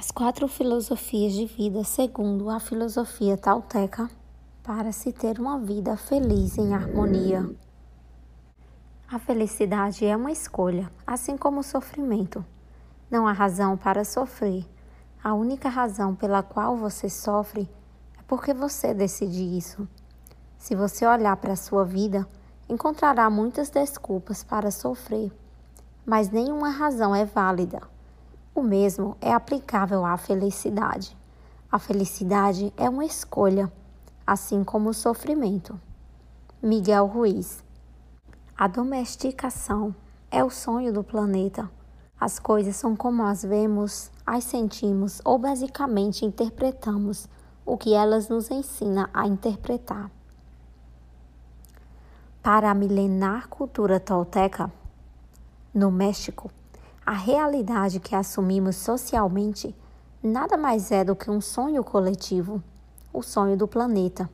As quatro filosofias de vida, segundo a filosofia tauteca, para se ter uma vida feliz em harmonia. A felicidade é uma escolha, assim como o sofrimento. Não há razão para sofrer. A única razão pela qual você sofre é porque você decide isso. Se você olhar para a sua vida, encontrará muitas desculpas para sofrer, mas nenhuma razão é válida. O mesmo é aplicável à felicidade. A felicidade é uma escolha, assim como o sofrimento. Miguel Ruiz. A domesticação é o sonho do planeta. As coisas são como as vemos, as sentimos ou basicamente interpretamos o que elas nos ensinam a interpretar. Para a milenar cultura tolteca, no México, a realidade que assumimos socialmente nada mais é do que um sonho coletivo, o sonho do planeta.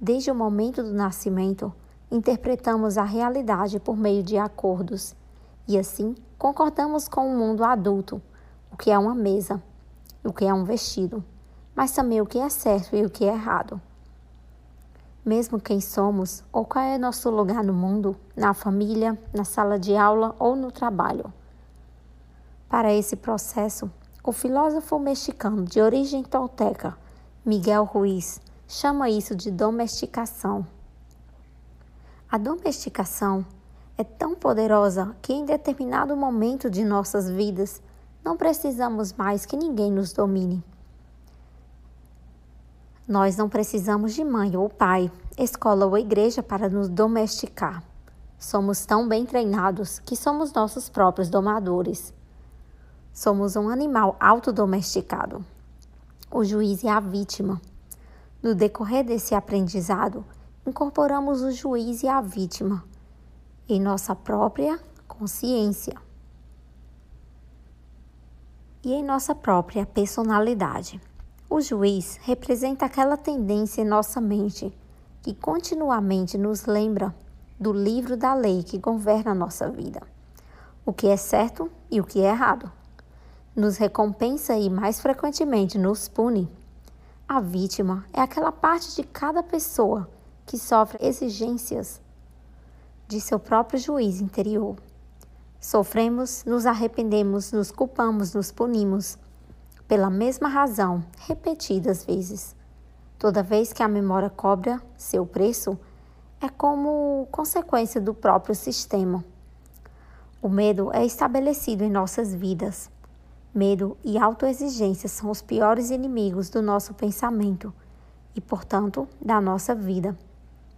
Desde o momento do nascimento, interpretamos a realidade por meio de acordos e assim concordamos com o mundo adulto, o que é uma mesa, o que é um vestido, mas também o que é certo e o que é errado. Mesmo quem somos ou qual é nosso lugar no mundo, na família, na sala de aula ou no trabalho. Para esse processo, o filósofo mexicano de origem tolteca, Miguel Ruiz, chama isso de domesticação. A domesticação é tão poderosa que em determinado momento de nossas vidas não precisamos mais que ninguém nos domine. Nós não precisamos de mãe ou pai, escola ou igreja para nos domesticar. Somos tão bem treinados que somos nossos próprios domadores. Somos um animal autodomesticado. O juiz é a vítima. No decorrer desse aprendizado, incorporamos o juiz e a vítima em nossa própria consciência e em nossa própria personalidade. O juiz representa aquela tendência em nossa mente que continuamente nos lembra do livro da lei que governa a nossa vida, o que é certo e o que é errado nos recompensa e mais frequentemente nos pune. A vítima é aquela parte de cada pessoa que sofre exigências de seu próprio juiz interior. Sofremos, nos arrependemos, nos culpamos, nos punimos pela mesma razão, repetidas vezes. Toda vez que a memória cobra seu preço, é como consequência do próprio sistema. O medo é estabelecido em nossas vidas Medo e autoexigência são os piores inimigos do nosso pensamento e, portanto, da nossa vida.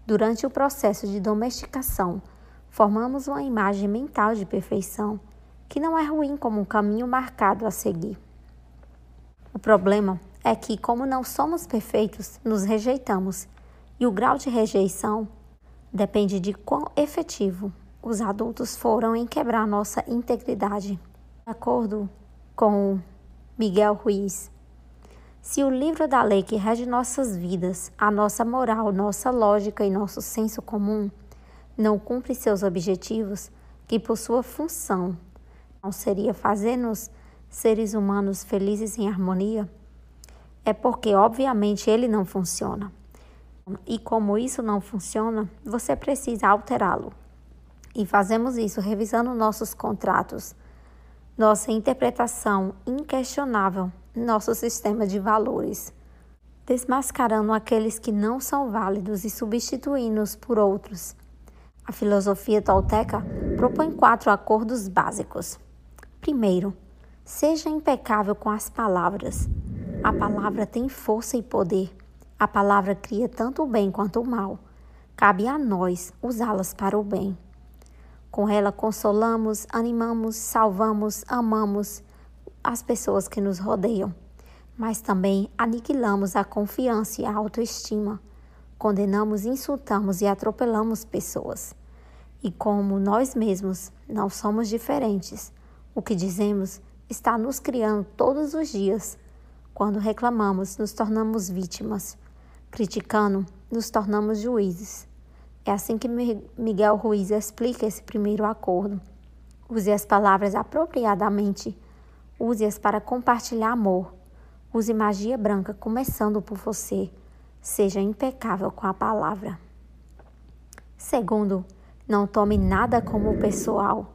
Durante o processo de domesticação, formamos uma imagem mental de perfeição que não é ruim como um caminho marcado a seguir. O problema é que, como não somos perfeitos, nos rejeitamos e o grau de rejeição depende de quão efetivo os adultos foram em quebrar nossa integridade. De acordo com Miguel Ruiz. Se o livro da lei que rege nossas vidas, a nossa moral, nossa lógica e nosso senso comum não cumpre seus objetivos, que por sua função não seria fazer-nos seres humanos felizes em harmonia, é porque, obviamente, ele não funciona. E como isso não funciona, você precisa alterá-lo. E fazemos isso revisando nossos contratos nossa interpretação inquestionável, nosso sistema de valores, desmascarando aqueles que não são válidos e substituindo-os por outros. A filosofia tolteca propõe quatro acordos básicos. Primeiro, seja impecável com as palavras. A palavra tem força e poder. A palavra cria tanto o bem quanto o mal. Cabe a nós usá-las para o bem. Com ela consolamos, animamos, salvamos, amamos as pessoas que nos rodeiam, mas também aniquilamos a confiança e a autoestima. Condenamos, insultamos e atropelamos pessoas. E como nós mesmos não somos diferentes, o que dizemos está nos criando todos os dias. Quando reclamamos, nos tornamos vítimas. Criticando, nos tornamos juízes. É assim que Miguel Ruiz explica esse primeiro acordo. Use as palavras apropriadamente. Use-as para compartilhar amor. Use magia branca, começando por você. Seja impecável com a palavra. Segundo, não tome nada como pessoal.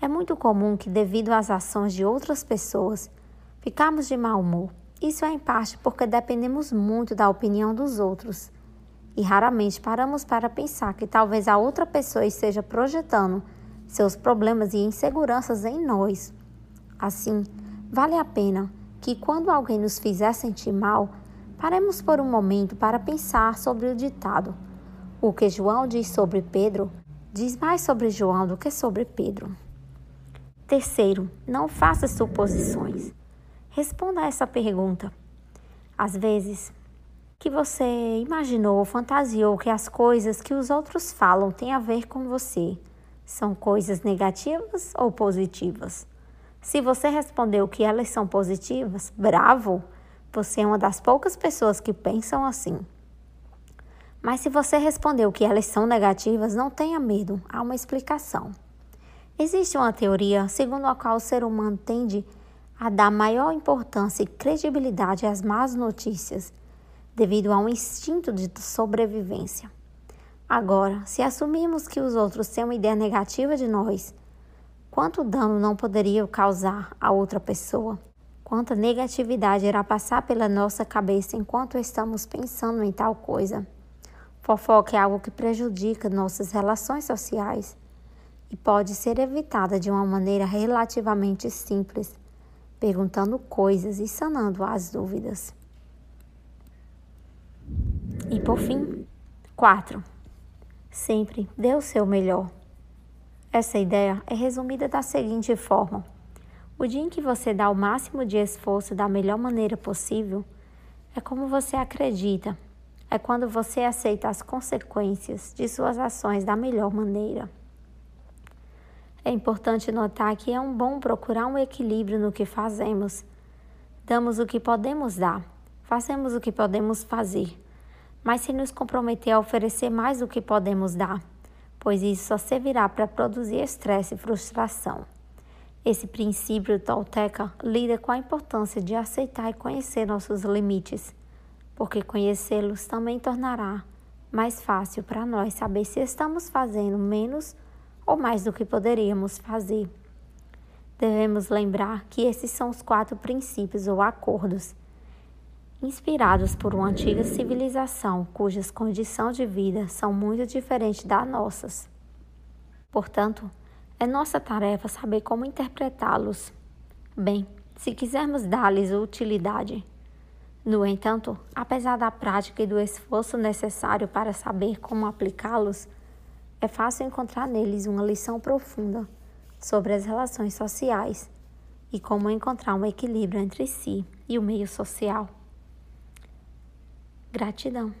É muito comum que, devido às ações de outras pessoas, ficamos de mau humor. Isso é em parte porque dependemos muito da opinião dos outros e raramente paramos para pensar que talvez a outra pessoa esteja projetando seus problemas e inseguranças em nós. Assim, vale a pena que quando alguém nos fizer sentir mal, paremos por um momento para pensar sobre o ditado. O que João diz sobre Pedro diz mais sobre João do que sobre Pedro. Terceiro, não faça suposições. Responda a essa pergunta. Às vezes, que você imaginou ou fantasiou que as coisas que os outros falam têm a ver com você são coisas negativas ou positivas? Se você respondeu que elas são positivas, bravo! Você é uma das poucas pessoas que pensam assim. Mas se você respondeu que elas são negativas, não tenha medo, há uma explicação. Existe uma teoria segundo a qual o ser humano tende a dar maior importância e credibilidade às más notícias, devido a um instinto de sobrevivência. Agora, se assumirmos que os outros têm uma ideia negativa de nós, quanto dano não poderia causar a outra pessoa? Quanta negatividade irá passar pela nossa cabeça enquanto estamos pensando em tal coisa? Fofoca é algo que prejudica nossas relações sociais e pode ser evitada de uma maneira relativamente simples perguntando coisas e sanando as dúvidas. E por fim, 4. Sempre dê o seu melhor. Essa ideia é resumida da seguinte forma: o dia em que você dá o máximo de esforço da melhor maneira possível é como você acredita, é quando você aceita as consequências de suas ações da melhor maneira. É importante notar que é um bom procurar um equilíbrio no que fazemos. Damos o que podemos dar, fazemos o que podemos fazer, mas sem nos comprometer a oferecer mais do que podemos dar, pois isso só servirá para produzir estresse e frustração. Esse princípio tolteca lida com a importância de aceitar e conhecer nossos limites, porque conhecê-los também tornará mais fácil para nós saber se estamos fazendo menos ou mais do que poderíamos fazer. Devemos lembrar que esses são os quatro princípios ou acordos, inspirados por uma antiga civilização cujas condições de vida são muito diferentes das nossas. Portanto, é nossa tarefa saber como interpretá-los. Bem, se quisermos dar-lhes utilidade. No entanto, apesar da prática e do esforço necessário para saber como aplicá-los, é fácil encontrar neles uma lição profunda sobre as relações sociais e como encontrar um equilíbrio entre si e o meio social. Gratidão.